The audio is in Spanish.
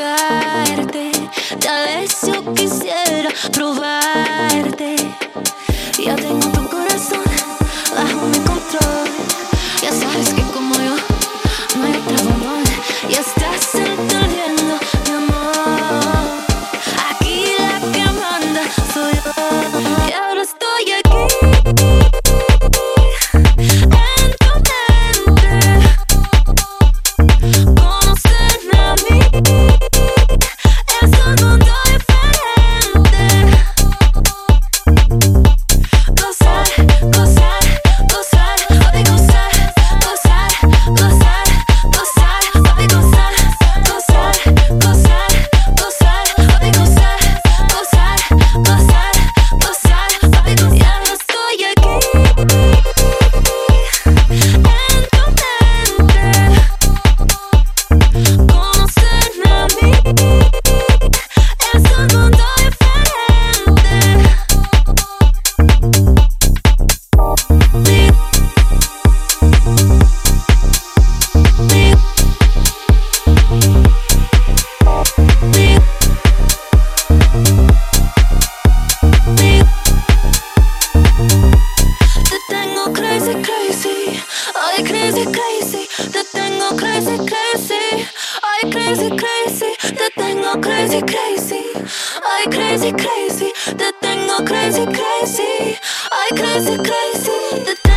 tocarte, tal vez yo quisiera probarte. crazy, te tengo crazy, crazy, ay crazy, crazy, te